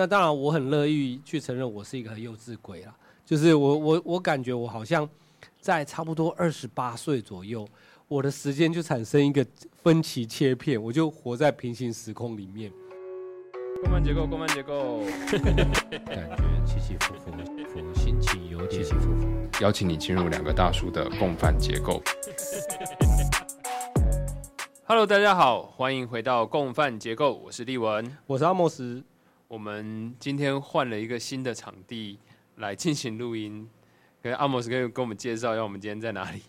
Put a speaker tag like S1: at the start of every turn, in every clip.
S1: 那当然，我很乐意去承认我是一个很幼稚鬼啦。就是我我我感觉我好像在差不多二十八岁左右，我的时间就产生一个分歧切片，我就活在平行时空里面。
S2: 共犯结构，共犯结构，
S1: 感觉起起伏伏，伏心情有点起起伏伏。
S3: 邀请你进入两个大叔的共犯结构。
S2: Hello，大家好，欢迎回到共犯结构，我是立文。
S1: 我是阿莫斯，
S2: 我们今天换了一个新的场地来进行录音，跟阿莫斯可以跟我们介绍一下我们今天在哪里。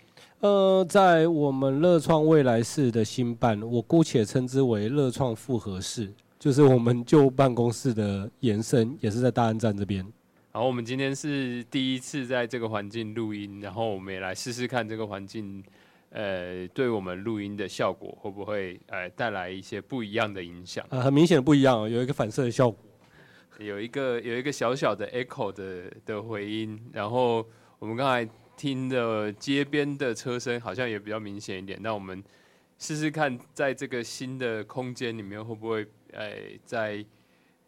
S1: 呃，在我们乐创未来室的新办，我姑且称之为乐创复合室，就是我们旧办公室的延伸，也是在大安站这边。
S2: 然后我们今天是第一次在这个环境录音，然后我们也来试试看这个环境，呃，对我们录音的效果会不会呃带来一些不一样的影响。
S1: 啊，很明显的不一样哦，有一个反射的效果。
S2: 有一个有一个小小的 echo 的的回音，然后我们刚才听的街边的车声好像也比较明显一点。那我们试试看，在这个新的空间里面会不会，呃，在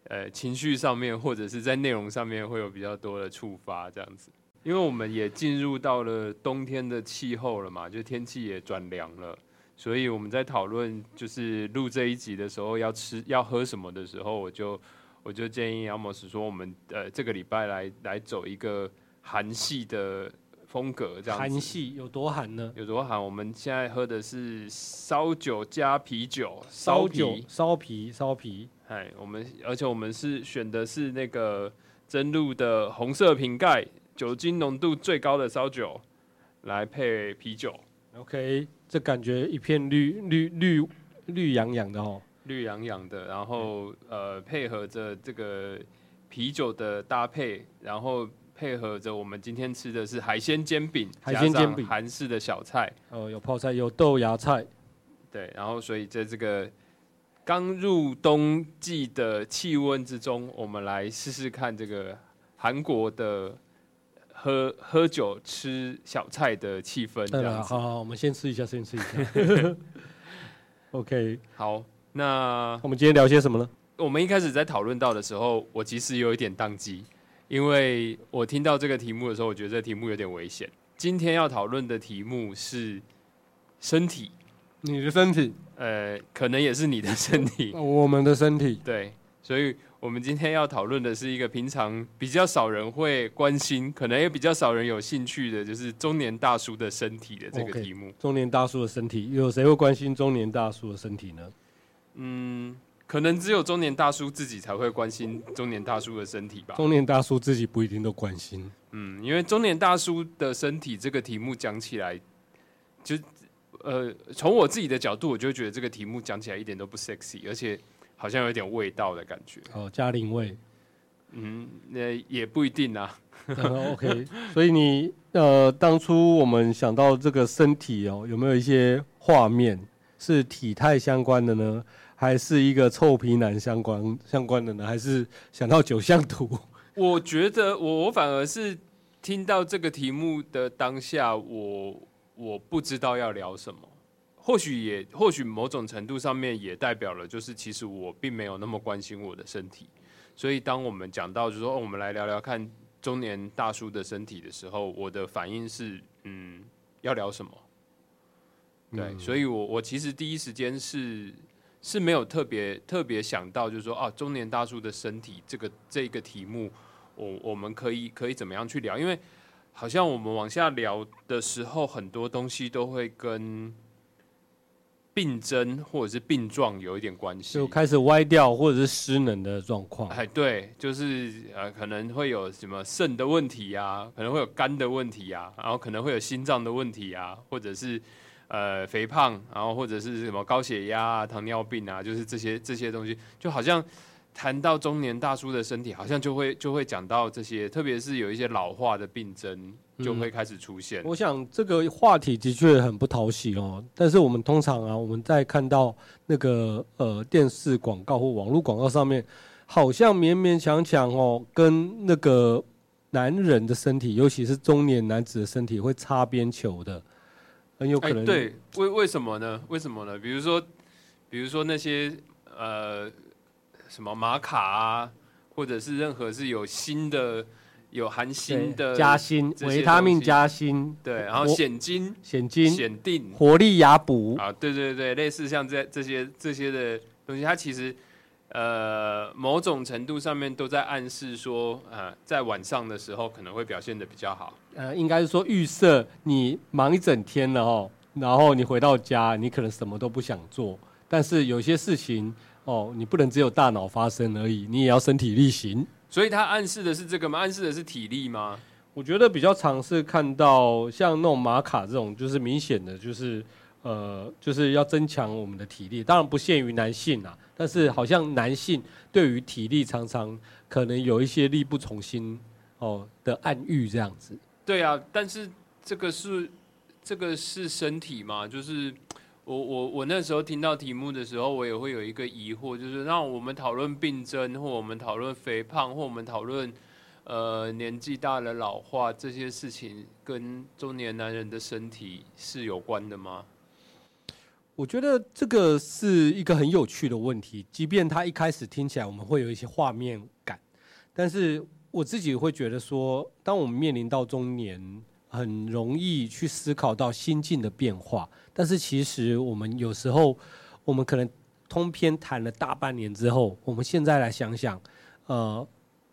S2: 呃情绪上面或者是在内容上面会有比较多的触发，这样子。因为我们也进入到了冬天的气候了嘛，就天气也转凉了，所以我们在讨论就是录这一集的时候要吃要喝什么的时候，我就。我就建议阿莫斯说，我们呃这个礼拜来来走一个韩系的风格，这样子。
S1: 韩系有多韩呢？
S2: 有多韩？我们现在喝的是烧酒加啤酒，
S1: 烧酒
S2: 啤。、
S1: 烧啤、烧啤。
S2: 哎，我们而且我们是选的是那个真露的红色瓶盖，酒精浓度最高的烧酒来配啤酒
S1: ，OK，这感觉一片绿绿绿绿洋洋的哦。
S2: 绿洋洋的，然后呃配合着这个啤酒的搭配，然后配合着我们今天吃的是海鲜煎饼，
S1: 海鲜煎饼
S2: 韩式的小菜，
S1: 哦，有泡菜，有豆芽菜。
S2: 对，然后所以在这个刚入冬季的气温之中，我们来试试看这个韩国的喝喝酒吃小菜的气氛，这
S1: 对了，
S2: 样子。
S1: 好好，我们先吃一下，先吃一下。OK，
S2: 好，那
S1: 我们今天聊些什么呢？
S2: 我们一开始在讨论到的时候，我其实有一点宕机，因为我听到这个题目的时候，我觉得这个题目有点危险。今天要讨论的题目是身体，
S1: 你的身体，
S2: 呃，可能也是你的身体，
S1: 我们的身体。
S2: 对，所以我们今天要讨论的是一个平常比较少人会关心，可能也比较少人有兴趣的，就是中年大叔的身体的这个题目。
S1: 中年大叔的身体，有谁会关心中年大叔的身体呢？
S2: 嗯，可能只有中年大叔自己才会关心中年大叔的身体吧。
S1: 中年大叔自己不一定都关心。
S2: 嗯，因为中年大叔的身体这个题目讲起来，就呃，从我自己的角度，我就觉得这个题目讲起来一点都不 sexy，而且好像有点味道的感觉。
S1: 哦，嘉玲味。
S2: 嗯，那也不一定啊。
S1: 嗯 OK，所以你呃，当初我们想到这个身体哦，有没有一些画面是体态相关的呢？还是一个臭皮男相关相关的呢？还是想到九相图？
S2: 我觉得我我反而是听到这个题目的当下，我我不知道要聊什么。或许也或许某种程度上面也代表了，就是其实我并没有那么关心我的身体。所以当我们讲到就是说、哦我们来聊聊看中年大叔的身体的时候，我的反应是嗯，要聊什么？对，
S1: 嗯
S2: 所以我我其实第一时间是是没有特别特别想到，就是说啊，中年大叔的身体这个这个题目，我我们可以可以怎么样去聊？因为好像我们往下聊的时候，很多东西都会跟病症或者是病状有一点关系
S1: 就。开始歪掉或者是失能的状况。
S2: 哎，对，就是呃，可能会有什么肾的问题啊，可能会有肝的问题啊，然后可能会有心脏的问题啊，或者是呃肥胖，然后或者是什么高血压啊、糖尿病啊，就是这些这些东西，就好像谈到中年大叔的身体，好像就会就会讲到这些，特别是有一些老化的病症就会开始出现。
S1: 我想这个话题的确很不讨喜哦，但是我们通常啊，我们在看到那个呃电视广告或网络广告上面，好像勉勉强强哦，跟那个男人的身体，尤其是中年男子的身体会擦边球的，很有可
S2: 哎，
S1: 能。
S2: 对，为为什么呢？为什么呢？比如说，比如说那些呃什么玛卡啊，或者是任何是有锌的、有含锌的
S1: 加锌、维他命加锌、
S2: 对，然后
S1: 我
S2: 显金、
S1: 显金、
S2: 显定
S1: 活力牙补，
S2: 啊，对对对，类似像这这些这些的东西，它其实呃某种程度上面都在暗示说，呃，在晚上的时候可能会表现的比较好。
S1: 呃，应该是说预设你忙一整天了哦，然后你回到家，你可能什么都不想做，但是有些事情哦，你不能只有大脑发生而已，你也要身体力行。
S2: 所以它暗示的是这个吗？暗示的是体力吗？
S1: 我觉得比较常是看到像那种玛卡这种，就是明显的就是呃，就是要增强我们的体力。当然不限于男性啊，但是好像男性对于体力常常可能有一些力不从心哦的暗喻这样子。
S2: 对啊，但是这个是这个是身体嘛？就是我我我那时候听到题目的时候，我也会有一个疑惑，就是让我们讨论病症，或我们讨论肥胖，或我们讨论呃年纪大了老化这些事情，跟中年男人的身体是有关的吗？
S1: 我觉得这个是一个很有趣的问题，即便它一开始听起来我们会有一些画面感，但是我自己会觉得说，当我们面临到中年，很容易去思考到心境的变化，但是其实我们有时候，我们可能通篇谈了大半年之后，我们现在来想想，呃，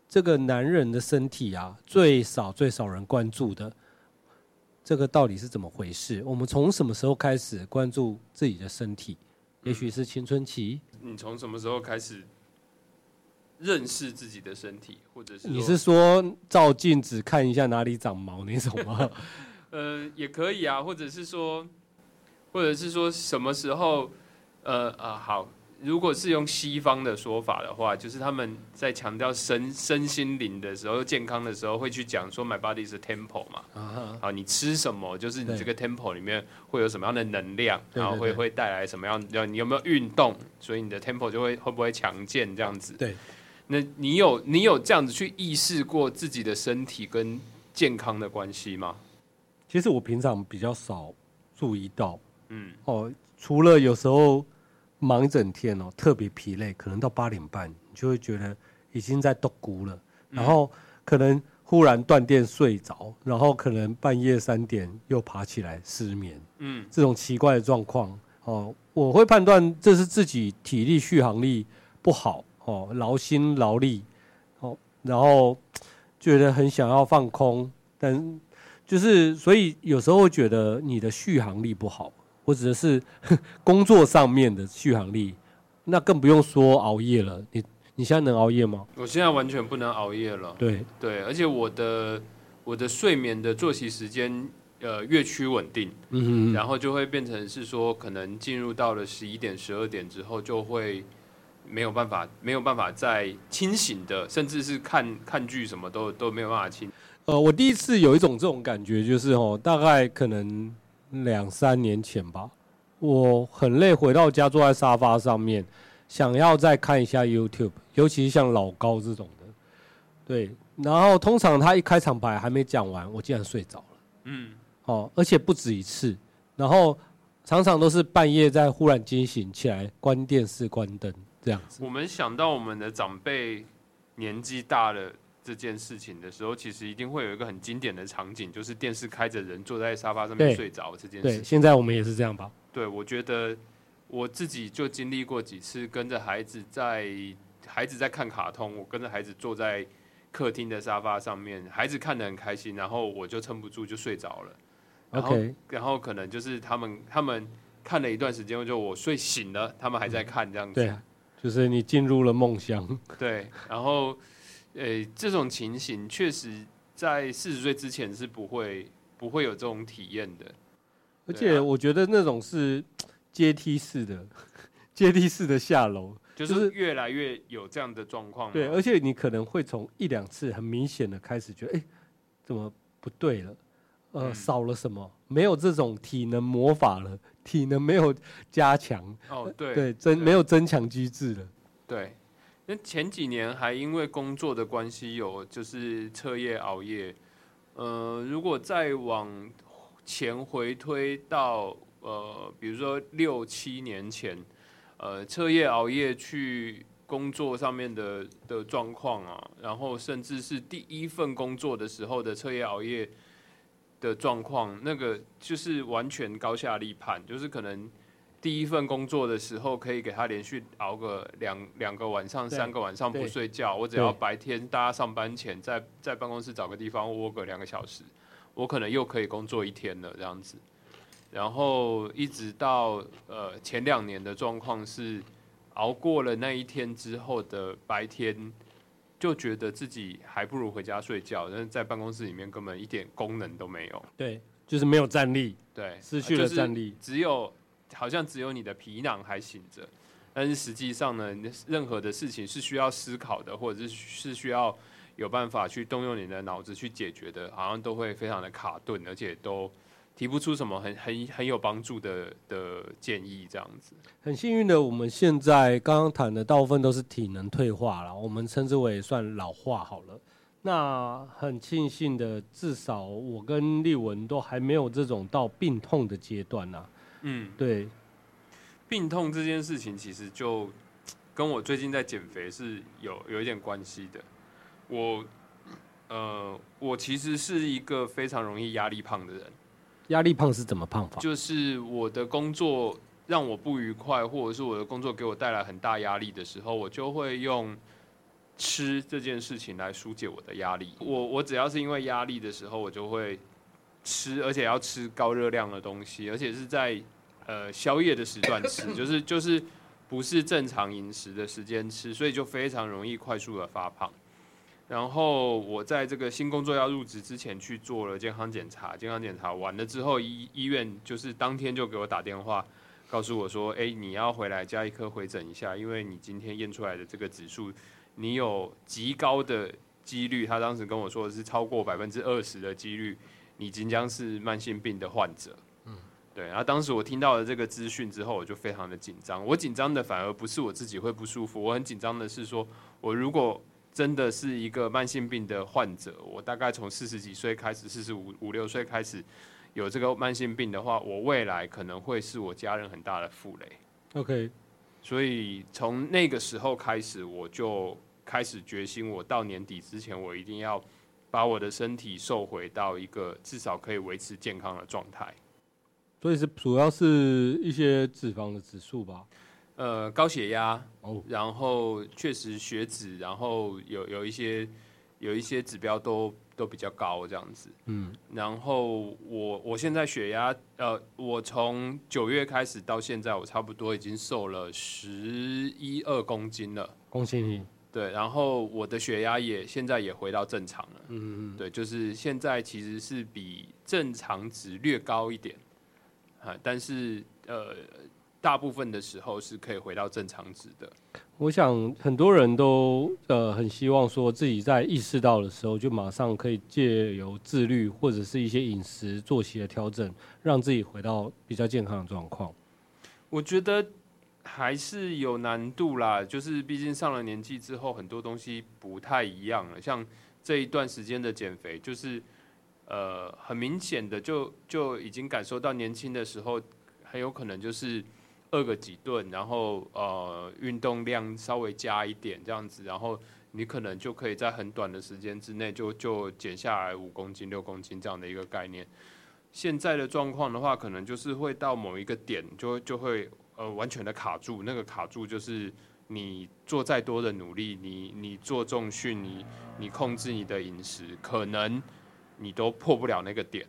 S1: 这个男人的身体啊，最少最少人关注的。这个到底是怎么回事？我们从什么时候开始关注自己的身体？也许是青春期。
S2: 你从什么时候开始认识自己的身体，或者是
S1: 你是说照镜子看一下哪里长毛那种吗？
S2: 呃，也可以啊，或者是说，或者是说什么时候，呃啊，好，如果是用西方的说法的话，就是他们在强调身身心灵的时候，健康的时候，会去讲说 my body is a temple 嘛，
S1: 啊，
S2: 好，你吃什么，就是你这个 temple 里面会有什么样的能量，然后会会带来什么样，要你有没有运动，所以你的 temple 就会会不会强健这样子。
S1: 对，
S2: 那你有你有这样子去意识过自己的身体跟健康的关系吗？
S1: 其实我平常比较少注意到
S2: 嗯，
S1: 哦，除了有时候忙一整天哦，特别疲累，可能到八点半，你就会觉得已经在斗咕了，然后可能忽然断电睡着，然后可能半夜三点又爬起来失眠，
S2: 嗯，
S1: 这种奇怪的状况哦，我会判断这是自己体力续航力不好哦，劳心劳力哦，然后觉得很想要放空，但就是所以有时候会觉得你的续航力不好，或者是 工作上面的续航力，那更不用说熬夜了。你你现在能熬夜吗？
S2: 我现在完全不能熬夜了。
S1: 对，
S2: 对，而且我的我的睡眠的作息时间呃越趋稳定，
S1: 嗯
S2: 然后就会变成是说，可能进入到了十一点、十二点之后，就会没有办法没有办法再清醒的，甚至是看看剧什么都都没有办法清。
S1: 呃，我第一次有一种这种感觉，就是哦，大概可能两三年前吧，我很累，回到家坐在沙发上面，想要再看一下 YouTube，尤其是像老高这种的，对，然后通常他一开场白还没讲完，我竟然睡着了，
S2: 嗯，
S1: 哦，而且不止一次，然后常常都是半夜在忽然惊醒起来，关电视、关灯这样子。
S2: 我们想到我们的长辈年纪大了。这件事情的时候，其实一定会有一个很经典的场景，就是电视开着，人坐在沙发上面睡着这件事
S1: 对，
S2: 情。
S1: 现在我们也是这样吧？
S2: 对，我觉得我自己就经历过几次，跟着孩子在孩子在看卡通，我跟着孩子坐在客厅的沙发上面，孩子看得很开心，然后我就撑不住就睡着了。然后然后可能就是他们他们看了一段时间，就我睡醒了，他们还在看这样子。
S1: 对，就是你进入了梦乡。
S2: 对，然后呃，这种情形确实在四十岁之前是不会不会有这种体验的。
S1: 而且我觉得那种是阶梯式的，阶梯式的下楼，
S2: 就
S1: 就是
S2: 是越来越有这样的状况嘛。
S1: 对，而且你可能会从一两次很明显的开始觉得，哎、怎么不对了？呃，
S2: 嗯
S1: 少了什么？没有这种体能魔法了，体能没有加强，
S2: 哦，对
S1: 对，增没有增强机制了。
S2: 对，那前几年还因为工作的关系有就是彻夜熬夜，呃，如果再往前回推到呃，比如说六七年前，呃，彻夜熬夜去工作上面的的状况啊，然后甚至是第一份工作的时候的彻夜熬夜的状况，那个就是完全高下立判，就是可能第一份工作的时候可以给他连续熬个两两个晚上、三个晚上不睡觉，我只要白天大家上班前在在办公室找个地方窝个两个小时，我可能又可以工作一天了这样子。然后一直到呃前两年的状况是，熬过了那一天之后的白天，就觉得自己还不如回家睡觉，但是在办公室里面根本一点功能都没有。
S1: 对，就是没有战力，
S2: 对，
S1: 失去了
S2: 就是
S1: 战力。
S2: 只有好像只有你的皮囊还醒着，但是实际上呢，任何的事情是需要思考的，或者是是需要有办法去动用你的脑子去解决的，好像都会非常的卡顿，而且都提不出什么很很很有帮助的的建议，这样子。
S1: 很幸运的，我们现在刚刚谈的大部分都是体能退化了，我们称之为算老化好了。那很庆幸的，至少我跟丽文都还没有这种到病痛的阶段呐、
S2: 嗯，
S1: 对，
S2: 病痛这件事情其实就跟我最近在减肥是有有一点关系的。我呃，我其实是一个非常容易压力胖的人。
S1: 压力胖是怎么胖法？
S2: 就是我的工作让我不愉快，或者是我的工作给我带来很大压力的时候，我就会用吃这件事情来疏解我的压力。我我只要是因为压力的时候，我就会吃，而且要吃高热量的东西，而且是在呃宵夜的时段吃，就是就是不是正常饮食的时间吃，所以就非常容易快速的发胖。然后我在这个新工作要入职之前去做了健康检查，健康检查完了之后，医医院就是当天就给我打电话，告诉我说：“哎，你要回来加一颗回诊一下，因为你今天验出来的这个指数，你有极高的几率，他当时跟我说的是超过百分之二十的几率，你即将是慢性病的患者。”嗯，对。然后当时我听到了这个资讯之后，我就非常的紧张。我紧张的反而不是我自己会不舒服，我很紧张的是说，我如果真的是一个慢性病的患者，我大概从四十几岁开始，四十五五六岁开始有这个慢性病的话，我未来可能会是我家人很大的负累。
S1: OK，
S2: 所以从那个时候开始，我就开始决心，我到年底之前，我一定要把我的身体瘦回到一个至少可以维持健康的状态。
S1: 所以是主要是一些脂肪的指数吧。
S2: 呃，高血压，
S1: 哦，
S2: 然后确实血脂，然后有有一些有一些指标都都比较高这样子。
S1: 嗯，
S2: 然后我我现在血压，呃，我从九月开始到现在，我差不多已经瘦了十一二公斤了。
S1: 恭喜你。
S2: 对，然后我的血压也现在也回到正常了。
S1: 嗯嗯
S2: 对，就是现在其实是比正常值略高一点，啊，但是呃，大部分的时候是可以回到正常值的。
S1: 我想很多人都呃很希望说自己在意识到的时候，就马上可以借由自律或者是一些饮食作息的调整，让自己回到比较健康的状况。
S2: 我觉得还是有难度啦，就是毕竟上了年纪之后，很多东西不太一样了。像这一段时间的减肥，就是呃很明显的就就已经感受到年轻的时候很有可能就是饿个几顿，然后呃运动量稍微加一点这样子，然后你可能就可以在很短的时间之内就就减下来五公斤、六公斤这样的一个概念。现在的状况的话，可能就是会到某一个点就就会呃完全的卡住，那个卡住就是你做再多的努力，你你做重训，你你控制你的饮食，可能你都破不了那个点，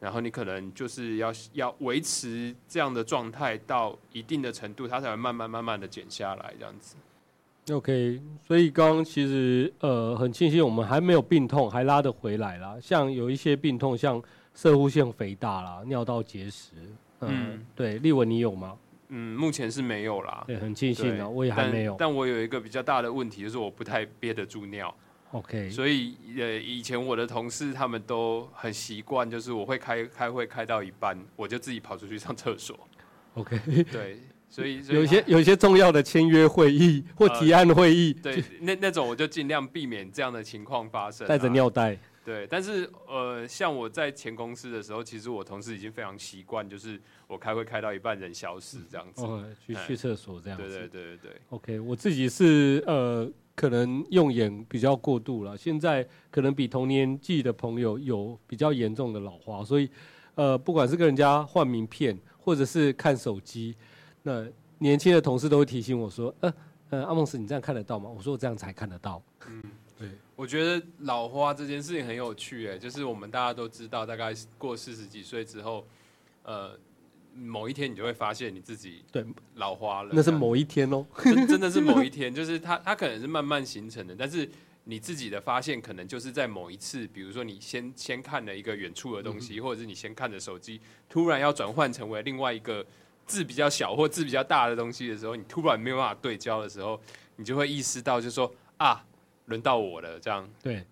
S2: 然后你可能就是要要维持这样的状态到一定的程度，它才会慢慢慢慢的减下来，这样子。
S1: OK，所以刚刚其实呃很庆幸我们还没有病痛，还拉得回来啦。像有一些病痛，像射护腺肥大啦、尿道结石，嗯
S2: 嗯，
S1: 对，立文你有吗？
S2: 嗯，目前是没有啦。
S1: 对，很庆幸
S2: 对
S1: 啊，我也还没有。
S2: 但我有一个比较大的问题，就是我不太憋得住尿。
S1: OK，
S2: 所以呃，以前我的同事他们都很习惯，就是我会开开会开到一半，我就自己跑出去上厕所。
S1: OK，
S2: 对，所以
S1: 有一些有一些重要的签约会议或提案会议，
S2: 对那那种我就尽量避免这样的情况发生、啊
S1: 带着，尿袋。
S2: 对，但是呃，像我在前公司的时候，其实我同事已经非常习惯，就是我开会开到一半人消失这样子。
S1: 哦，去
S2: 哎
S1: 去厕所这样子。
S2: 对对对对对
S1: ，OK，我自己是呃，可能用眼比较过度了，现在可能比同年纪的朋友有比较严重的老花，所以呃，不管是跟人家换名片，或者是看手机，那年轻的同事都会提醒我说，呃呃，阿梦斯，你这样看得到吗？我说我这样才看得到。
S2: 嗯，对我觉得老花这件事情很有趣，哎，就是我们大家都知道，大概过四十几岁之后，呃，某一天你就会发现你自己
S1: 对
S2: 老花了，
S1: 那是某一天哦。
S2: 真真的是某一 天，就是它它可能是慢慢形成的，但是你自己的发现可能就是在某一次，比如说你先先看了一个远处的东西，或者是你先看着手机，突然要转换成为另外一个字比较小或字比较大的东西的时候，你突然没有办法对焦的时候，你就会意识到，就说啊，轮到我了，这样。
S1: 对，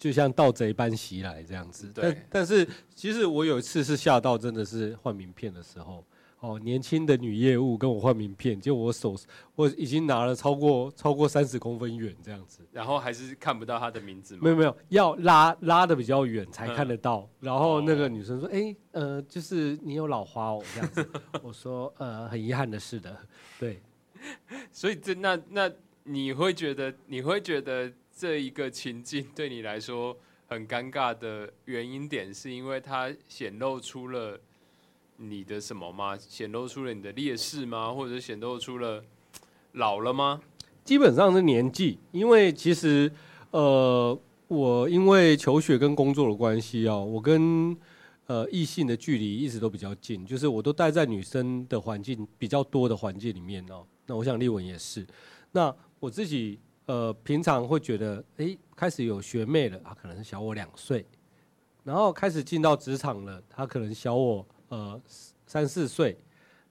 S1: 就像盗贼般袭来这样子。
S2: 对
S1: 但但是其实我有一次是吓到，真的是换名片的时候，哦，年轻的女业务跟我换名片，结果我手我已经拿了超过超过三十公分远这样子。
S2: 然后还是看不到她的名字吗？
S1: 没有没有，要拉拉的比较远才看得到。然后那个
S2: 哦
S1: 女生说：“哎、呃，就是你有老花哦，这样子。” 我说：“呃，很遗憾的是的，对。”
S2: 所以这那那你会觉得你会觉得这一个情境 对你来说很尴尬的原因点，是因为它显露出了你的什么吗？显露出了你的劣势吗？或者显露出了老了吗？
S1: 基本上是年纪，因为其实呃，我因为求学跟工作的关系啊，我跟呃异性的距离一直都比较近，就是我都待在女生的环境比较多的环境里面哦。那我想丽文也是。那我自己呃平常会觉得，诶，开始有学妹了，她可能是小我两岁，然后开始进到职场了，她可能小我呃三四岁，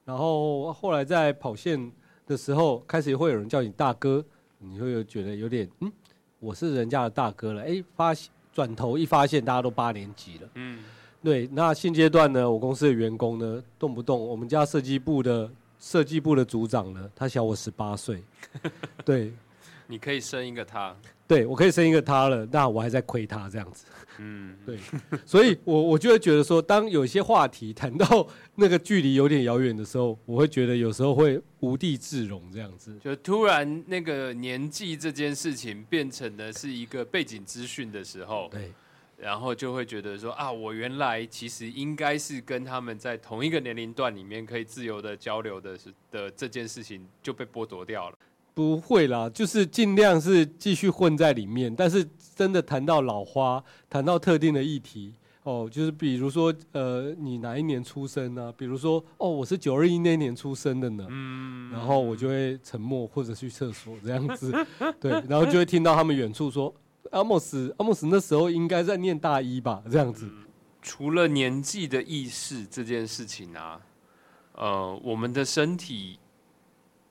S1: 然后后来在跑线的时候，开始会有人叫你大哥，你会有觉得有点嗯，我是人家的大哥了。哎，发现转头一发现大家都八年级了。
S2: 嗯，
S1: 对，那现阶段呢，我公司的员工呢，动不动我们家设计部的设计部的组长呢，他小我十八岁。对，
S2: 你可以生一个他，
S1: 对我可以生一个他了，那我还在亏他这样子。
S2: 嗯，
S1: 对，所以我我就会觉得说，当有些话题谈到那个距离有点遥远的时候，我会觉得有时候会无地自容这样子。
S2: 就突然那个年纪这件事情变成了是一个背景资讯的时候，
S1: 对。
S2: 然后就会觉得说啊，我原来其实应该是跟他们在同一个年龄段里面可以自由的交流的是的这件事情就被剥夺掉了。
S1: 不会啦，就是尽量是继续混在里面，但是真的谈到老花，谈到特定的议题，哦，就是比如说，呃，你哪一年出生呢、比如说，哦，我是九二一那年出生的呢，
S2: 嗯，
S1: 然后我就会沉默或者去厕所这样子，对，然后就会听到他们远处说，阿莫斯，阿莫斯那时候应该在念大一吧，这样子，
S2: 除了年纪的意识这件事情啊，呃，我们的身体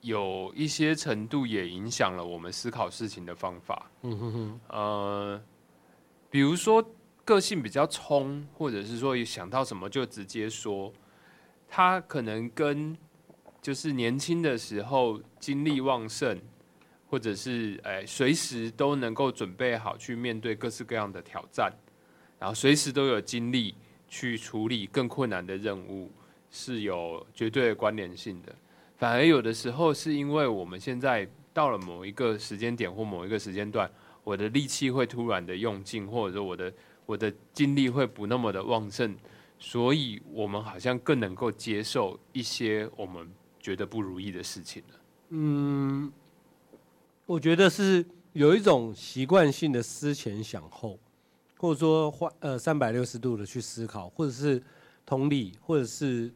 S2: 有一些程度也影响了我们思考事情的方法。
S1: 嗯哼哼，
S2: 呃，比如说个性比较冲，或者是说想到什么就直接说，他可能跟就是年轻的时候精力旺盛，或者是哎随时都能够准备好去面对各式各样的挑战，然后随时都有精力去处理更困难的任务，是有绝对的关联性的。反而有的时候是因为我们现在到了某一个时间点或某一个时间段，我的力气会突然的用尽，或者说我的我的精力会不那么的旺盛，所以我们好像更能够接受一些我们觉得不如意的事情了。
S1: 嗯，我觉得是有一种习惯性的思前想后，或者说换呃三百六十度的去思考，或者是同理，或者是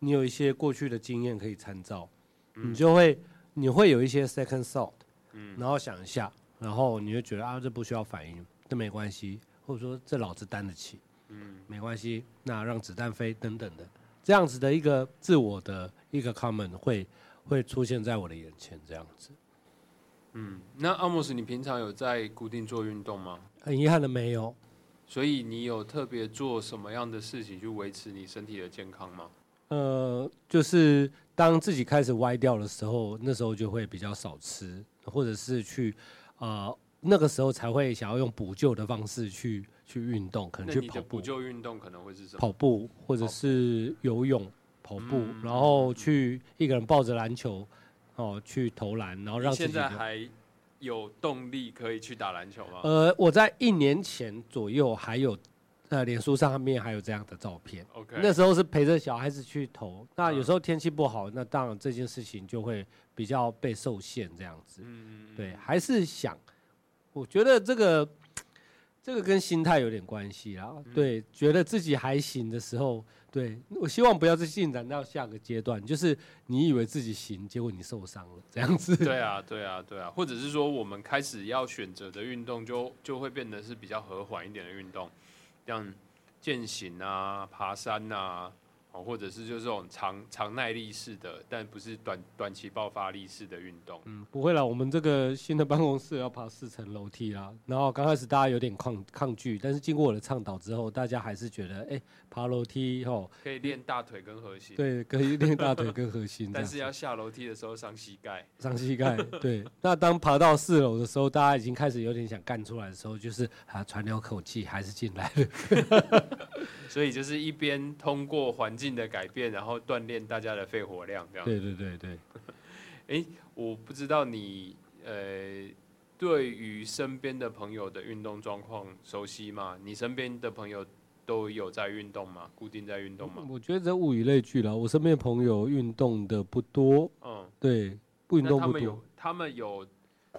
S1: 你有一些过去的经验可以参照，你就会你会有一些 second thought，
S2: 嗯
S1: 然后想一下，然后你就觉得啊这不需要反应，这没关系，或者说这老子担得起，
S2: 嗯
S1: 没关系，那让子弹飞等等的，这样子的一个自我的一个 comment 会会出现在我的眼前，这样子。
S2: 嗯，那阿莫斯，你平常有在固定做运动吗？
S1: 很遗憾的没有，
S2: 所以你有特别做什么样的事情去维持你身体的健康吗？
S1: 呃，就是当自己开始歪掉的时候，那时候就会比较少吃，或者是去呃那个时候才会想要用补救的方式去去运动，可能去跑步
S2: 补、救运动可能会是什么？
S1: 跑步或者是游泳、跑步，
S2: 嗯
S1: 然后去一个人抱着篮球哦去投篮，然后让
S2: 现
S1: 自己现
S2: 在还有动力可以去打篮球吗？
S1: 呃，我在一年前左右还有呃脸书上面还有这样的照片。
S2: OK，
S1: 那时候是陪着小孩子去投，那有
S2: 嗯
S1: 时候天气不好，那当然这件事情就会比较被受限这样子。
S2: 嗯，
S1: 对，还是想，我觉得这个这个跟心态有点关系啦。
S2: 嗯
S1: 对，觉得自己还行的时候，对我希望不要再进展到下个阶段，就是你以为自己行，结果你受伤了这样子。
S2: 对啊，对啊，对啊，或者是说我们开始要选择的运动就就会变得是比较和缓一点的运动，像健行啊、爬山啊，哦，或者是就是这种长长耐力式的，但不是短短期爆发力式的运动。
S1: 嗯，不会啦，我们这个新的办公室要爬四层楼梯啦。然后刚开始大家有点抗抗拒，但是经过我的倡导之后，大家还是觉得，哎、爬楼梯吼，
S2: 可以练大腿跟核心，
S1: 对，可以练大腿跟核心
S2: 但是要下楼梯的时候伤膝盖。
S1: 伤膝盖。对，那当爬到四楼的时候，大家已经开始有点想干出来的时候，就是啊，喘了口气，还是进来了。
S2: 所以就是一边通过环境的改变，然后锻炼大家的肺活量，这样。
S1: 对对对对，哎
S2: 我不知道你呃，对于身边的朋友的运动状况熟悉吗？你身边的朋友都有在运动吗？固定在运动吗？
S1: 我觉得这物以类聚啦。我身边朋友运动的不多，
S2: 嗯，
S1: 对，不运动不多
S2: 他们有。他们有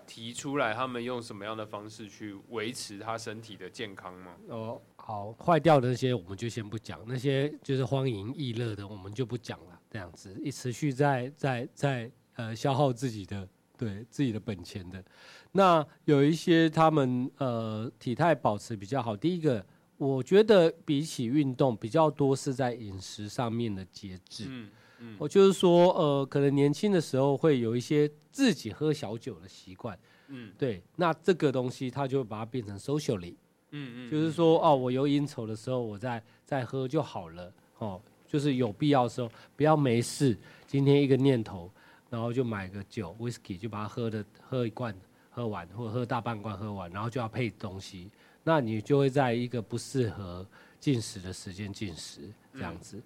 S2: 提出来，他们用什么样的方式去维持他身体的健康吗？
S1: 哦，好，坏掉的那些我们就先不讲，那些就是荒淫逸乐的我们就不讲了。这样子一持续在在在呃消耗自己的对自己的本钱的，那有一些他们呃体态保持比较好。第一个，我觉得比起运动比较多是在饮食上面的节制。
S2: 嗯嗯
S1: 我就是说，呃，可能年轻的时候会有一些自己喝小酒的习惯，
S2: 嗯
S1: 对，那这个东西他就会把它变成 socially。
S2: 嗯嗯，
S1: 就是说哦，我有应酬的时候，我再再喝就好了哦。就是有必要的时候，不要没事，今天一个念头，然后就买个酒 whisky，就把它喝的喝一罐喝完，或者喝大半罐喝完，然后就要配东西，那你就会在一个不适合进食的时间进食，这样子。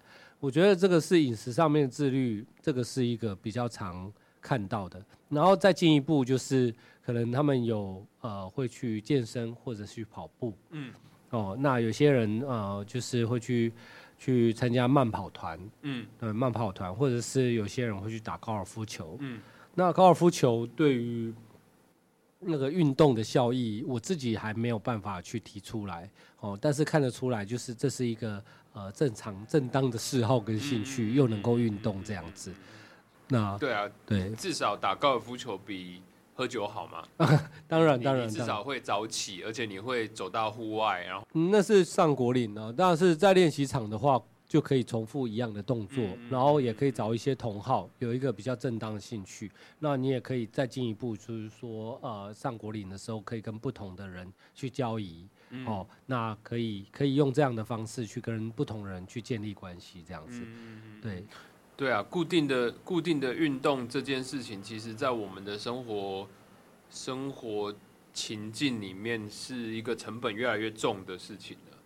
S1: 我觉得这个是饮食上面的自律，这个是一个比较常看到的。然后再进一步就是，可能他们有呃会去健身或者去跑步，
S2: 嗯。
S1: 哦，那有些人呃就是会去去参加慢跑团，
S2: 嗯。
S1: 对慢跑团，或者是有些人会去打高尔夫球。
S2: 嗯。
S1: 那高尔夫球对于那个运动的效益，我自己还没有办法去提出来。哦，但是看得出来，就是这是一个呃正常正当的嗜好跟兴趣，
S2: 嗯
S1: 又能够运动这样子。那
S2: 对啊，
S1: 对，
S2: 至少打高尔夫球比喝酒好嘛。
S1: 当然当然当然
S2: 至少，会早起，而且你会走到户外，然后
S1: 嗯那是上果岭呢、但是在练习场的话，就可以重复一样的动作，
S2: 嗯
S1: 然后也可以找一些同好，有一个比较正当的兴趣。那你也可以再进一步，就是说，呃，上果岭的时候可以跟不同的人去交易，
S2: 嗯
S1: 哦，那可以可以用这样的方式去跟不同人去建立关系，这样子。
S2: 嗯
S1: 对，
S2: 对啊，固定的固定的运动这件事情，其实在我们的生活生活情境里面是一个成本越来越重的事情了。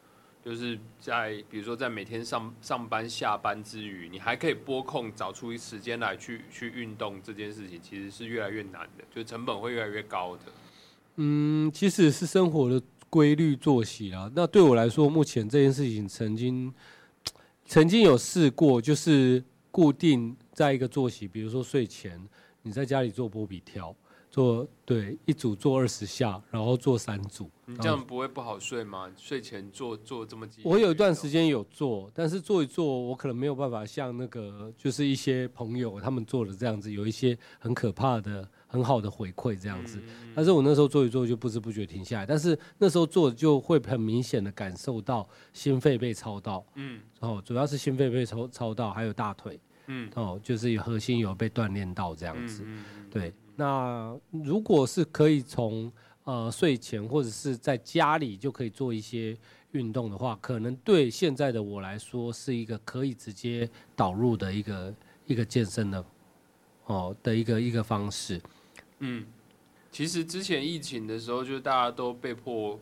S2: 就是在比如说在每天上上班下班之余，你还可以拨空找出时间来去去运动这件事情，其实是越来越难的，就成本会越来越高的。
S1: 嗯，其实是生活的规律作息啊。那对我来说，目前这件事情曾经 曾经有试过，就是固定在一个作息，比如说睡前你在家里做波比跳，做对一组做二十下，然后做三组。
S2: 你这样不会不好睡吗？睡前做做这么几？
S1: 我有一段时间有做，但是做一做，我可能没有办法像那个就是一些朋友他们做的这样子，有一些很可怕的、很好的回馈这样子。
S2: 嗯
S1: 但是我那时候做一做就不知不觉停下来，但是那时候做就会很明显的感受到心肺被操到，
S2: 嗯
S1: 哦，主要是心肺被操操到，还有大腿，
S2: 嗯
S1: 哦，就是有核心有被锻炼到这样子。对，那如果是可以从呃睡前或者是在家里就可以做一些运动的话，可能对现在的我来说是一个可以直接导入的一个一个健身的哦的一个一个方式。
S2: 嗯，其实之前疫情的时候，就是大家都被迫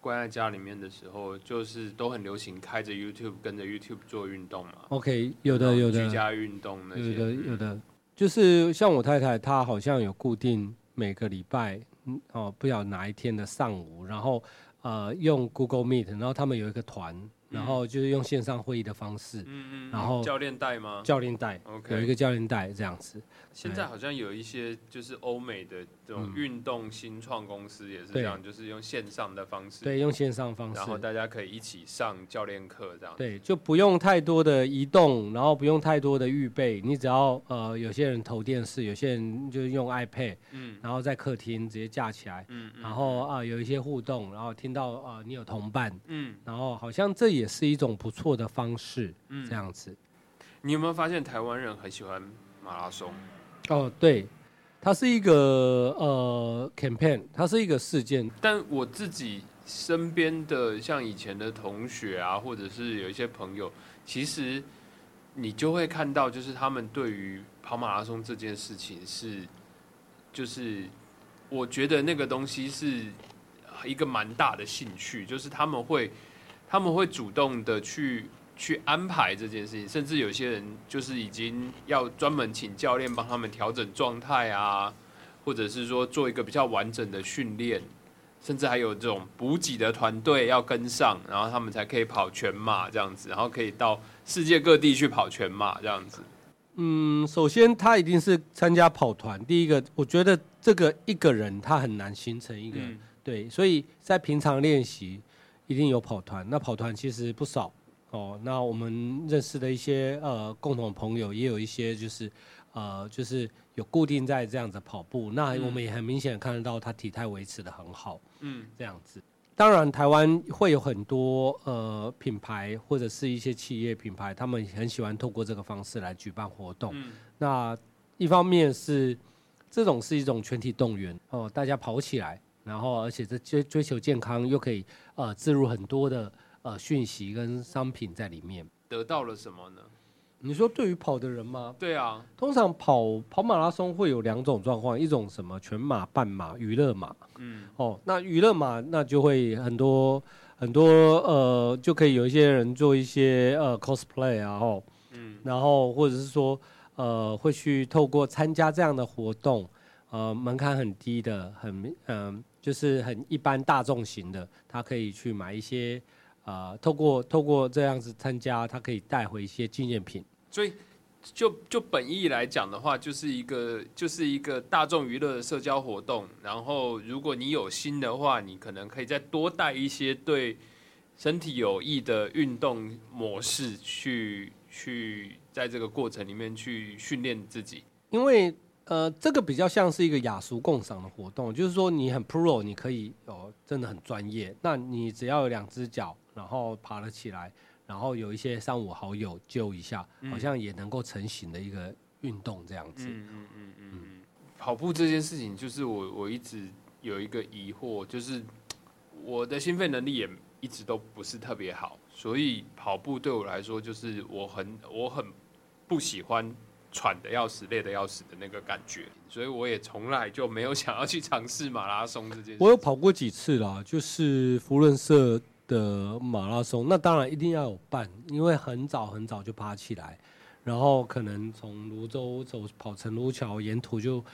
S2: 关在家里面的时候，就是都很流行开着 YouTube 跟着 YouTube 做运动嘛。
S1: OK，有的有的。
S2: 居家运动那些，
S1: 有的有
S2: 嗯
S1: 的，就是像我太太，她好像有固定每个礼拜，嗯哦，不晓得哪一天的上午，然后呃用 Google Meet，然后他们有一个团，然后就是用线上会议的方式，
S2: 嗯嗯，
S1: 然后
S2: 教练带吗？
S1: 教练带有一个教练带这样子，
S2: 现在好像有一些就是欧美的这种
S1: 嗯
S2: 运动新创公司也是这
S1: 对
S2: 样，就是用线上的方式，
S1: 对，用线上方式
S2: 然后
S1: 式，
S2: 大家可以一起上教练课这样。
S1: 对，就不用太多的移动，然后不用太多的预备，你只要呃有些人投电视，有些人就用 iPad，
S2: 嗯
S1: 然后在客厅直接架起来，
S2: 嗯嗯
S1: 然后啊、有一些互动，然后听到啊、你有同伴。
S2: 嗯
S1: 然后好像这也是一种不错的方式，
S2: 嗯
S1: 这样子。
S2: 你有没有发现台湾人很喜欢马拉松？
S1: 哦，对，它是一个呃 campaign，它是一个事件。
S2: 但我自己身边的像以前的同学啊，或者是有一些朋友，其实你就会看到，就是他们对于跑马拉松这件事情是，就是我觉得那个东西是一个蛮大的兴趣，就是他们会他们会主动的去去安排这件事情，甚至有些人就是已经要专门请教练帮他们调整状态啊，或者是说做一个比较完整的训练，甚至还有这种补给的团队要跟上，然后他们才可以跑全马这样子，然后可以到世界各地去跑全马这样子。
S1: 嗯，首先他一定是参加跑团。第一个，我觉得这个一个人他很难形成一个、
S2: 嗯
S1: 对，所以在平常练习一定有跑团。那跑团其实不少哦。那我们认识的一些呃共同朋友，也有一些就是呃就是有固定在这样子跑步。那
S2: 嗯
S1: 我们也很明显看得到他体态维持的很好。
S2: 嗯
S1: 这样子。当然，台湾会有很多呃品牌或者是一些企业品牌，他们很喜欢透过这个方式来举办活动。
S2: 嗯
S1: 那一方面是这种是一种全体动员哦，大家跑起来，然后而且这追追求健康，又可以呃置入很多的呃讯息跟商品在里面。
S2: 得到了什么呢？
S1: 你说对于跑的人吗？
S2: 对啊，
S1: 通常跑跑马拉松会有两种状况，一种什么全马、半马、娱乐马。
S2: 嗯
S1: 哦，那娱乐马，那就会很多很多呃，就可以有一些人做一些呃 cosplay 啊，哦，
S2: 嗯
S1: 然后或者是说呃，会去透过参加这样的活动，呃，门槛很低的，很嗯、就是很一般大众型的，他可以去买一些呃，透过透过这样子参加，他可以带回一些纪念品。
S2: 所以就就本意来讲的话，就是一个就是一个大众娱乐的社交活动。然后，如果你有心的话，你可能可以再多带一些对身体有益的运动模式去去在这个过程里面去训练自己。
S1: 因为呃，这个比较像是一个雅俗共赏的活动，就是说你很 pro，你可以哦，真的很专业。那你只要有两只脚，然后爬了起来，然后有一些三五好友救一下，
S2: 嗯
S1: 好像也能够成型的一个运动这样子。
S2: 嗯嗯嗯嗯嗯，跑步这件事情，就是我我一直有一个疑惑，就是 我的心肺能力也一直都不是特别好，所以跑步对我来说，就是我很我很不喜欢喘的要死、累的要死的那个感觉，所以我也从来就没有想要去尝试马拉松这件事。
S1: 我有跑过几次啦，就是福伦社的马拉松，那当然一定要有伴，因为很早很早就爬起来，然后可能从泸州走跑成泸桥，沿途就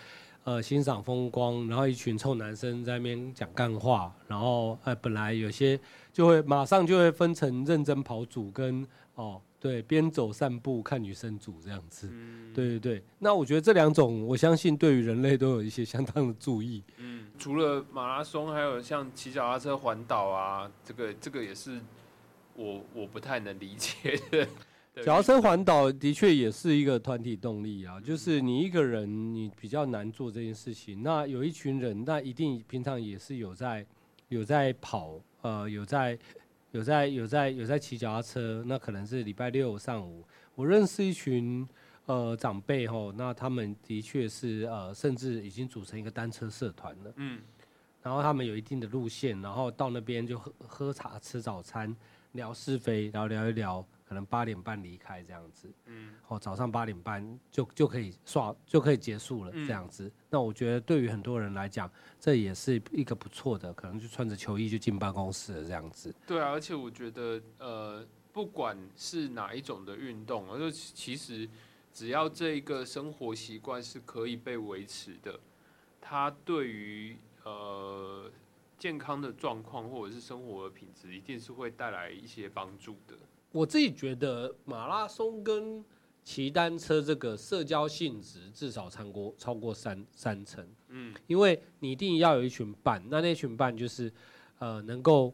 S1: 呃欣赏风光，然后一群臭男生在那边讲干话，然后呃本来有些就会马上就会分成认真跑组跟哦对边走散步看女生组这样子，
S2: 嗯
S1: 对对对，那我觉得这两种我相信对于人类都有一些相当的注意。
S2: 嗯，除了马拉松，还有像骑脚踏车环岛啊，这个这个也是我我不太能理解的。对
S1: 脚踏车环岛的确也是一个团体动力啊，就是你一个人你比较难做这件事情。那有一群人，那一定平常也是有在有在跑，呃，有在有在有在有在骑脚踏车。那可能是礼拜六上午，我认识一群呃长辈吼，那他们的确是呃，甚至已经组成一个单车社团了。
S2: 嗯
S1: 然后他们有一定的路线，然后到那边就喝喝茶、吃早餐，聊是非，然后聊一聊，可能八点半离开这样子。
S2: 嗯，
S1: 哦，早上八点半就就可以刷就可以结束了
S2: 嗯
S1: 这样子。那我觉得对于很多人来讲，这也是一个不错的，可能就穿着球衣就进办公室了这样子。
S2: 对啊，而且我觉得呃，不管是哪一种的运动，而就其实只要这一个生活习惯是可以被维持的，它对于呃健康的状况或者是生活的品质，一定是会带来一些帮助的。
S1: 我自己觉得马拉松跟骑单车这个社交性质至少超过超过三三成，
S2: 嗯，
S1: 因为你一定要有一群伴，那那群伴就是呃能够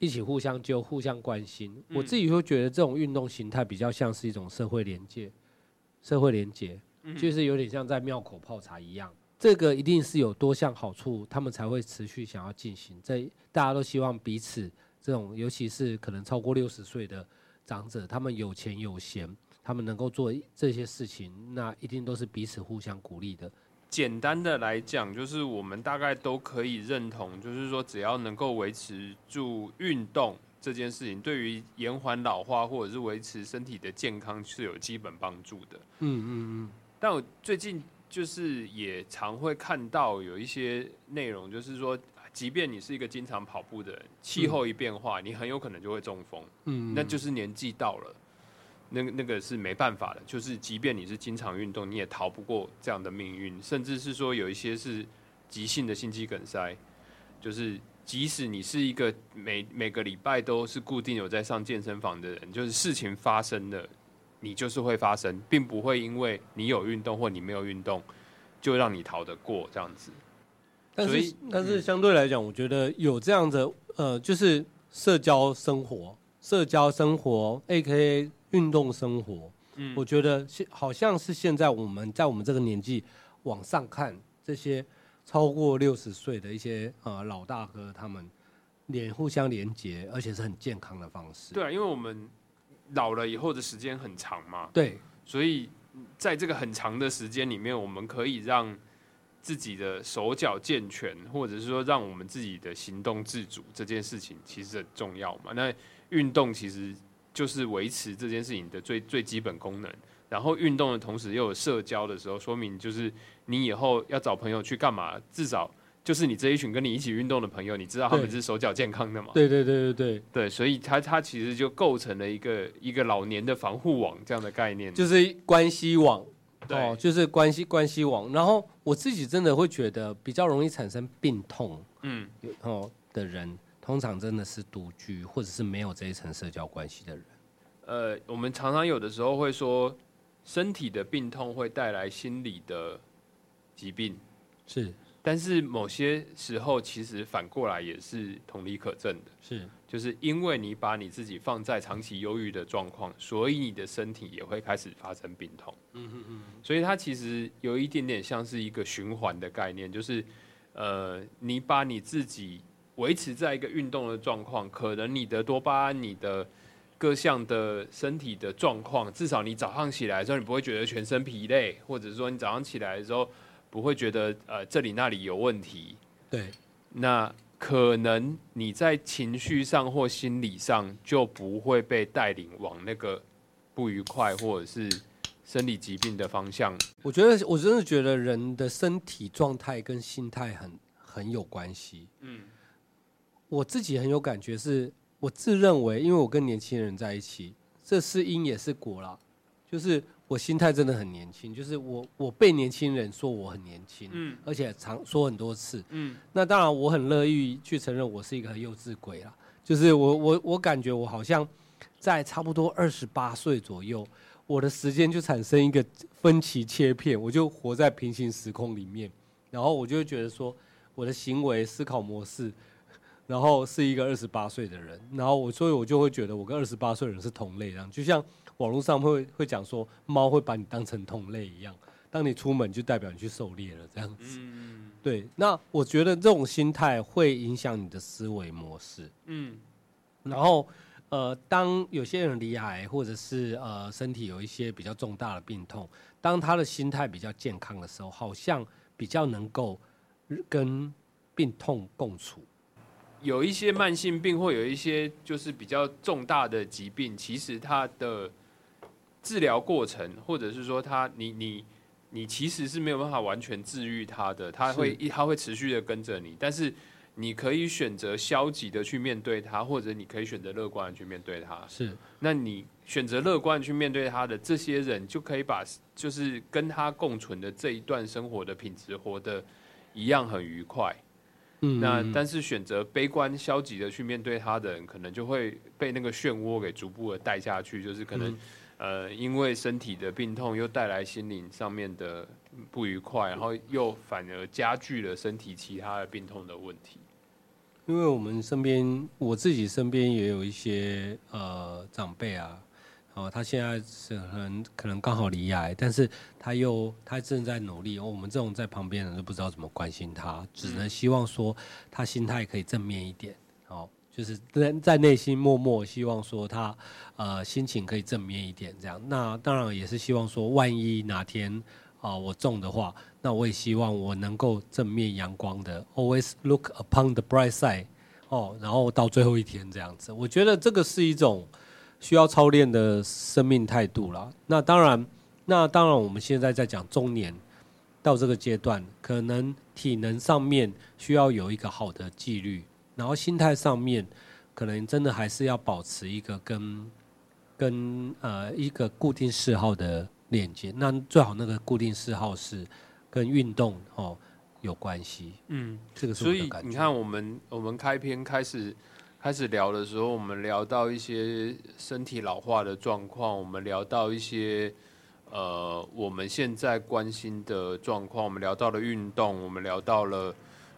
S1: 一起互相救、互相关心。
S2: 嗯
S1: 我自己会觉得这种运动形态比较像是一种社会连接，社会连接
S2: 嗯
S1: 就是有点像在庙口泡茶一样。这个一定是有多项好处，他们才会持续想要进行。这大家都希望彼此这种，尤其是可能超过六十岁的长者，他们有钱有闲，他们能够做这些事情，那一定都是彼此互相鼓励的。
S2: 简单的来讲，就是我们大概都可以认同，就是说只要能够维持住运动这件事情，对于延缓老化或者是维持身体的健康是有基本帮助的。
S1: 嗯嗯嗯，
S2: 但我最近就是也常会看到有一些内容，就是说，即便你是一个经常跑步的人，气候一变化，你很有可能就会中风，
S1: 嗯，
S2: 那就是年纪到了。那个那个是没办法的，就是即便你是经常运动，你也逃不过这样的命运，甚至是说有一些是急性的心肌梗塞，就是即使你是一个每每个礼拜都是固定有在上健身房的人，就是事情发生了，你就是会发生，并不会因为你有运动或你没有运动就让你逃得过这样子。
S1: 但是
S2: 所以
S1: 但是相对来讲，我觉得有这样的呃，就是社交生活、社交生活，A K A 运动生活，
S2: 嗯。
S1: 我觉得现好像是现在我们在我们这个年纪往上看这些超过六十岁的一些呃老大哥，他们连互相连接，而且是很健康的方式。
S2: 对啊，因为我们老了以后的时间很长嘛，
S1: 对。
S2: 所以在这个很长的时间里面，我们可以让自己的手脚健全，或者是说让我们自己的行动自主，这件事情其实很重要嘛。那运动其实就是维持这件事情的最最基本功能。然后运动的同时又有社交的时候，说明就是你以后要找朋友去干嘛，至少就是你这一群跟你一起运动的朋友，你知道他们是手脚健康的嘛？
S1: 对对对对对，
S2: 对，所以它它其实就构成了一个一个老年的防护网这样的概念。
S1: 就是关系网。
S2: 对
S1: 哦，就是关系关系网。然后我自己真的会觉得比较容易产生病痛，
S2: 嗯，
S1: 有哦的人，通常真的是独居或者是没有这一层社交关系的人。
S2: 呃，我们常常有的时候会说，身体的病痛会带来心理的疾病，
S1: 是
S2: 但是某些时候其实反过来也是同理可证的，
S1: 是，
S2: 就是因为你把你自己放在长期忧郁的状况，所以你的身体也会开始发生病痛。
S1: 嗯嗯嗯，
S2: 所以它其实有一点点像是一个循环的概念，就是呃，你把你自己维持在一个运动的状况，可能你的多巴胺、你的各项的身体的状况，至少你早上起来的时候，你不会觉得全身疲累，或者说你早上起来的时候不会觉得呃这里那里有问题，
S1: 对，
S2: 那可能你在情绪上或心理上就不会被带领往那个不愉快或者是生理疾病的方向。
S1: 我觉得我真的觉得人的身体状态跟心态很很有关系。
S2: 嗯
S1: 我自己很有感觉是，我自认为，因为我跟年轻人在一起，这是因也是果啦。就是我心态真的很年轻，就是我我被年轻人说我很年轻，
S2: 嗯
S1: 而且常说很多次。
S2: 嗯
S1: 那当然，我很乐意去承认我是一个很幼稚鬼啦。就是我我我感觉我好像在差不多二十八岁左右，我的时间就产生一个分歧切片，我就活在平行时空里面，然后我就会觉得说，我的行为思考模式，然后是一个二十八岁的人，然后我所以我就会觉得我跟二十八岁的人是同类这样，就像网络上会会讲说，猫会把你当成同类一样，当你出门就代表你去狩猎了这样子。
S2: 嗯
S1: 对，那我觉得这种心态会影响你的思维模式。
S2: 嗯
S1: 然后，呃，当有些人离癌，或者是呃身体有一些比较重大的病痛，当他的心态比较健康的时候，好像比较能够跟病痛共处。
S2: 有一些慢性病或有一些就是比较重大的疾病，其实它的治疗过程，或者是说他你你你其实是没有办法完全治愈他的，他会一他会持续的跟着你，但是你可以选择消极的去面对他，或者你可以选择乐观的去面对他。
S1: 是，
S2: 那你选择乐观地去面对他的这些人，就可以把就是跟他共存的这一段生活的品质活得一样很愉快。
S1: 嗯
S2: 那但是选择悲观消极的去面对他的人，可能就会被那个漩涡给逐步的带下去，就是可能、呃因为身体的病痛又带来心灵上面的不愉快，然后又反而加剧了身体其他的病痛的问题。
S1: 因为我们身边，我自己身边也有一些呃长辈啊，哦，他现在是很可能刚好离癌，但是他又他正在努力、哦，我们这种在旁边的人都不知道怎么关心他，只能希望说他心态可以正面一点，哦，就是在在内心默默希望说他呃心情可以正面一点，这样。那当然也是希望说，万一哪天啊、我中的话，那我也希望我能够正面阳光的，always look upon the bright side，哦，然后到最后一天这样子，我觉得这个是一种需要操练的生命态度啦。那当然，那当然我们现在在讲中年到这个阶段，可能体能上面需要有一个好的纪律，然后心态上面可能真的还是要保持一个跟跟呃一个固定嗜好的链接。那最好那个固定嗜好是跟运动哦有关系。
S2: 嗯，
S1: 这个是
S2: 所以。你看，我们我们开篇开始开始聊的时候，我们聊到一些身体老化的状况，我们聊到一些呃我们现在关心的状况，我们聊到了运动，我们聊到了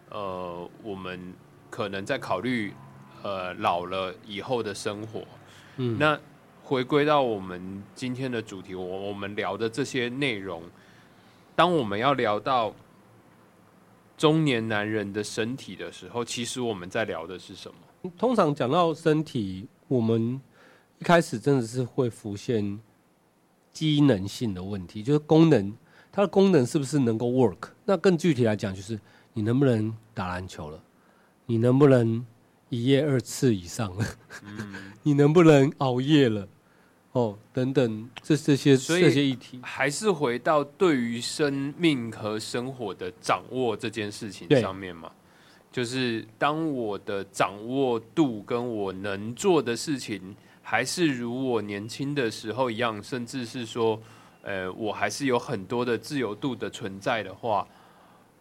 S2: 呃我们可能在考虑呃老了以后的生活。
S1: 嗯
S2: 那回归到我们今天的主题，我我们聊的这些内容，当我们要聊到中年男人的身体的时候，其实我们在聊的是什么？
S1: 通常讲到身体，我们一开始真的是会浮现机能性的问题，就是功能，它的功能是不是能够 work？那更具体来讲，就是你能不能打篮球了，你能不能一夜二次以上？了，你能不能熬夜了，哦，等等，这这些
S2: 所以
S1: 这些议题，
S2: 还是回到对于生命和生活的掌握这件事情上面嘛？就是当我的掌握度跟我能做的事情，还是如我年轻的时候一样，甚至是说，呃，我还是有很多的自由度的存在的话，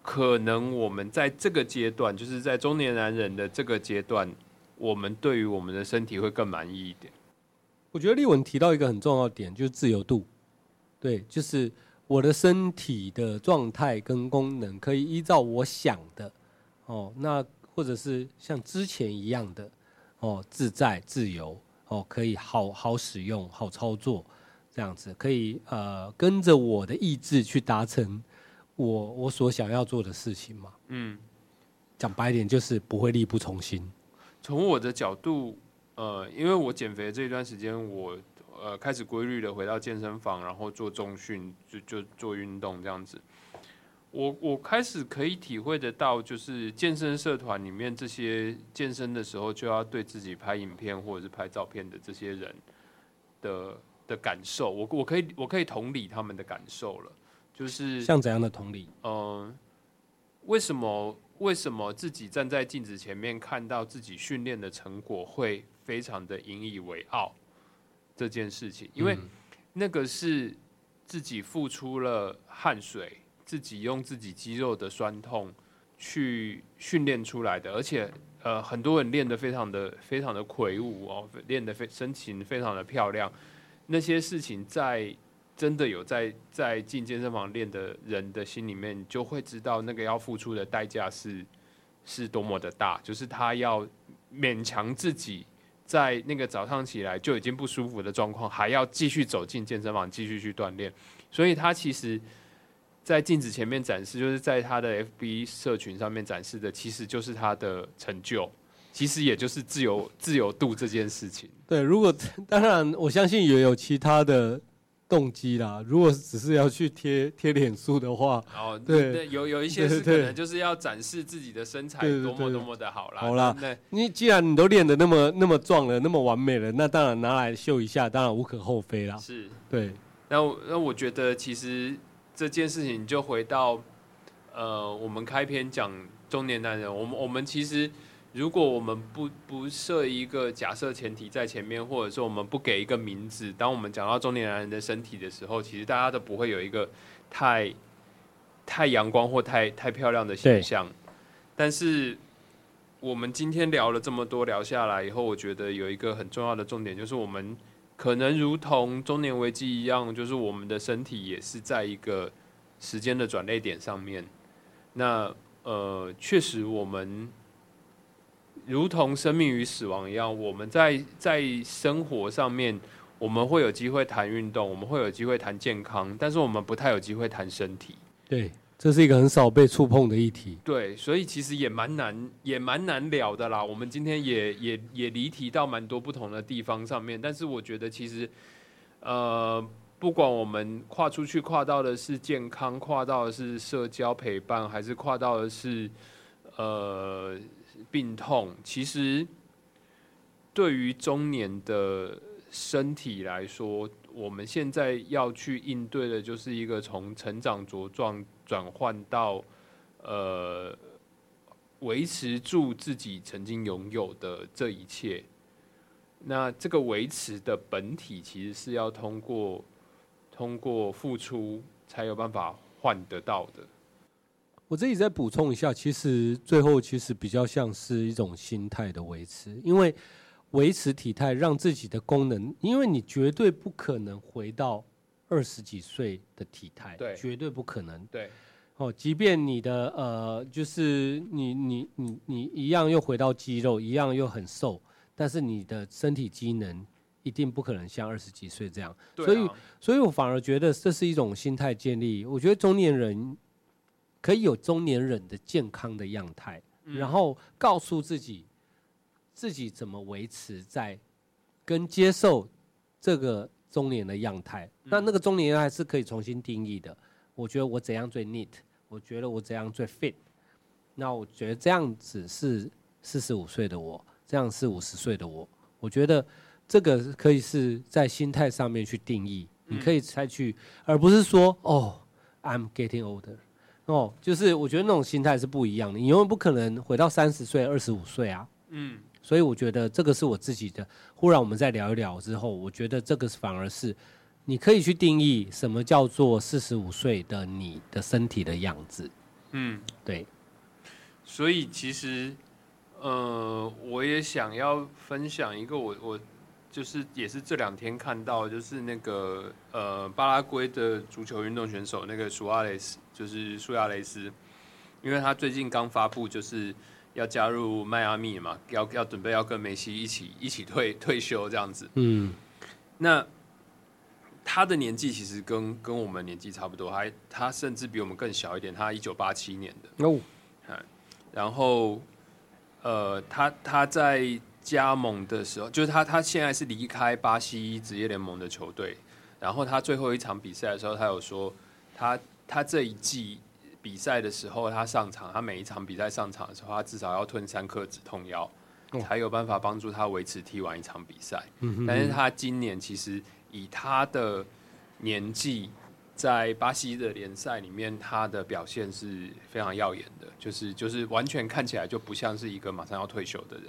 S2: 可能我们在这个阶段，就是在中年男人的这个阶段，我们对于我们的身体会更满意一点。
S1: 我觉得立文提到一个很重要的点，就是自由度。对，就是我的身体的状态跟功能可以依照我想的哦，那或者是像之前一样的哦，自在自由哦，可以好好使用、好操作，这样子可以呃跟着我的意志去达成我我所想要做的事情嘛。
S2: 嗯。
S1: 讲白一点，就是不会力不从心。
S2: 从我的角度，呃，因为我减肥这一段时间，我呃开始规律的回到健身房，然后做重训，就就做运动这样子。我我开始可以体会得到，就是健身社团里面这些健身的时候就要对自己拍影片或者是拍照片的这些人的的感受，我我可以我可以同理他们的感受了，就是
S1: 像怎样的同理？
S2: 嗯，为什么为什么自己站在镜子前面看到自己训练的成果会非常的引以为傲这件事情？因为
S1: 嗯
S2: 那个是自己付出了汗水，自己用自己肌肉的酸痛去训练出来的，而且呃，很多人练得非常的非常的魁梧哦，练得非身形非常的漂亮，那些事情在真的有在在进健身房练的人的心里面，就会知道那个要付出的代价是是多么的大，就是他要勉强自己在那个早上起来就已经不舒服的状况，还要继续走进健身房继续去锻炼，所以他其实。在镜子前面展示，就是在他的 FB 社群上面展示的，其实就是他的成就，其实也就是自由自由度这件事情。
S1: 对，如果当然，我相信也有其他的动机啦。如果只是要去贴贴脸书的话，
S2: 哦，
S1: 对
S2: 对，有有一些是可能就是要展示自己的身材多么多么的好啦。
S1: 好啦
S2: 那
S1: 你既然你都练得那么那么壮了，那么完美了，那当然拿来秀一下，当然无可厚非啦。
S2: 是。
S1: 对，
S2: 那我那我觉得其实这件事情就回到呃，我们开篇讲中年男人，我们我们其实如果我们不不设一个假设前提在前面，或者说我们不给一个名字，当我们讲到中年男人的身体的时候，其实大家都不会有一个太太阳光或太太漂亮的形象。但是我们今天聊了这么多，聊下来以后，我觉得有一个很重要的重点，就是我们可能如同中年危机一样，就是我们的身体也是在一个时间的转捩点上面。那呃，确实我们如同生命与死亡一样，我们在在生活上面，我们会有机会谈运动，我们会有机会谈健康，但是我们不太有机会谈身体。
S1: 对，这是一个很少被触碰的议题。
S2: 对，所以其实也蛮难，也蛮难聊的啦。我们今天也也也离题到蛮多不同的地方上面，但是我觉得其实，呃，不管我们跨出去跨到的是健康，跨到的是社交陪伴，还是跨到的是呃病痛，其实对于中年的身体来说，我们现在要去应对的，就是一个从成长茁壮转换到呃维持住自己曾经拥有的这一切。那这个维持的本体，其实是要通过通过付出才有办法换得到的。
S1: 我自己再补充一下，其实最后其实比较像是一种心态的维持，因为维持体态，让自己的功能，因为你绝对不可能回到二十几岁的体态，
S2: 对
S1: 绝对不可能。
S2: 对，
S1: 哦，即便你的呃，就是你你你你一样又回到肌肉，一样又很瘦，但是你的身体机能一定不可能像二十几岁这样。
S2: 对
S1: 所以
S2: 啊
S1: 所以我反而觉得这是一种心态建立。我觉得中年人可以有中年人的健康的样态，
S2: 嗯
S1: 然后告诉自己自己怎么维持在跟接受这个中年的样态。
S2: 嗯
S1: 那那个中年人还是可以重新定义的。我觉得我怎样最 neat，我觉得我怎样最 fit。那我觉得这样子是四十五岁的我，这样是五十岁的我。我觉得这个可以是在心态上面去定义，你可以采取，而不是说哦，I'm getting older，哦，就是我觉得那种心态是不一样的。你永远不可能回到三十岁、二十五岁啊。
S2: 嗯，
S1: 所以我觉得这个是我自己的。忽然我们再聊一聊之后，我觉得这个反而是你可以去定义什么叫做四十五岁的你的身体的样子。
S2: 嗯，
S1: 对，
S2: 所以其实，呃，我也想要分享一个我我就是也是这两天看到，就是那个呃巴拉圭的足球运动选手那个苏亚雷斯，就是苏亚雷斯，因为他最近刚发布就是要加入迈阿密嘛，要要准备要跟梅西一起一起退退休这样子。
S1: 嗯，
S2: 那他的年纪其实跟跟我们年纪差不多，还他甚至比我们更小一点，他一九八七年的。
S1: 哦，
S2: 然后，呃，他他在加盟的时候，就是他他现在是离开巴西职业联盟的球队。然后他最后一场比赛的时候，他有说，他他这一季比赛的时候，他上场，他每一场比赛上场的时候，他至少要吞三颗止痛药，
S1: 哦
S2: 才有办法帮助他维持踢完一场比赛。但是他今年其实以他的年纪，在巴西的联赛里面，他的表现是非常耀眼的，就是就是完全看起来就不像是一个马上要退休的人。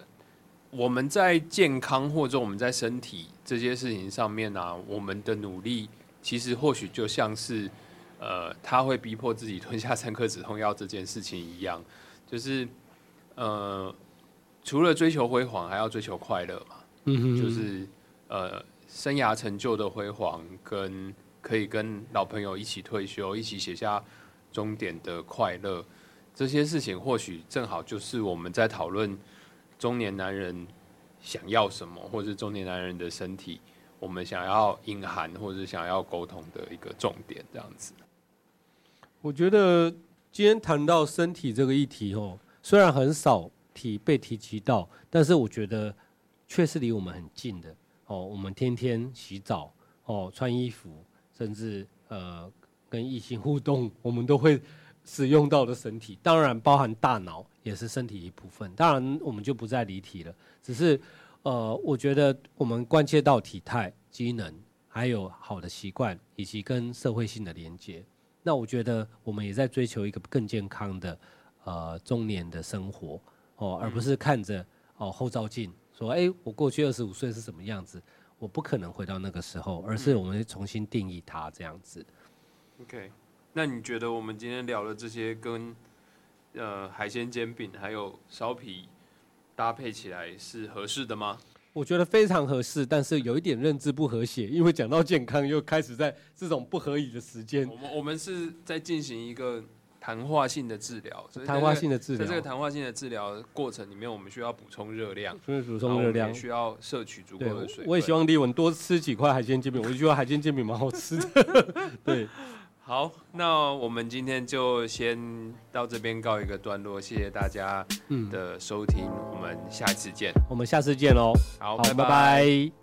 S2: 我们在健康或者我们在身体这些事情上面呢、我们的努力其实或许就像是呃，他会逼迫自己吞下三颗止痛药这件事情一样，就是呃，除了追求辉煌，还要追求快乐嘛。
S1: 嗯哼，
S2: 就是呃生涯成就的辉煌，跟可以跟老朋友一起退休，一起写下终点的快乐，这些事情或许正好就是我们在讨论中年男人想要什么，或是中年男人的身体，我们想要隐含或是想要沟通的一个重点，这样子。
S1: 我觉得今天谈到身体这个议题哦，虽然很少提被提及到，但是我觉得却是离我们很近的哦。我们天天洗澡哦，穿衣服，甚至呃跟异性互动，我们都会使用到的身体，当然包含大脑也是身体一部分。当然我们就不再离题了，只是呃，我觉得我们关切到体态、机能，还有好的习惯，以及跟社会性的连接。那我觉得我们也在追求一个更健康的呃中年的生活哦，而不是看着哦后照镜说，哎，我过去二十五岁是什么样子，我不可能回到那个时候，而是我们重新定义它这样子。
S2: OK，那你觉得我们今天聊的这些跟呃海鲜煎饼还有烧皮搭配起来是合适的吗？
S1: 我觉得非常合适，但是有一点认知不和谐，因为讲到健康，又开始在这种不合理的时间
S2: 我，们我们是在进行一个谈话性的治疗，所以
S1: 谈话性的治疗
S2: 在这个，谈话性的治疗过程里面，我们需要补充热量，
S1: 所以补充热量。
S2: 需要摄取足够的水，
S1: 我也希望李文多吃几块海鲜煎饼，我就觉得海鲜煎饼蛮好吃的。对，
S2: 好，那我们今天就先到这边告一个段落，谢谢大家
S1: 嗯，
S2: 的收听，我们下次见。
S1: 我们下次见喽。
S2: 好，
S1: 拜拜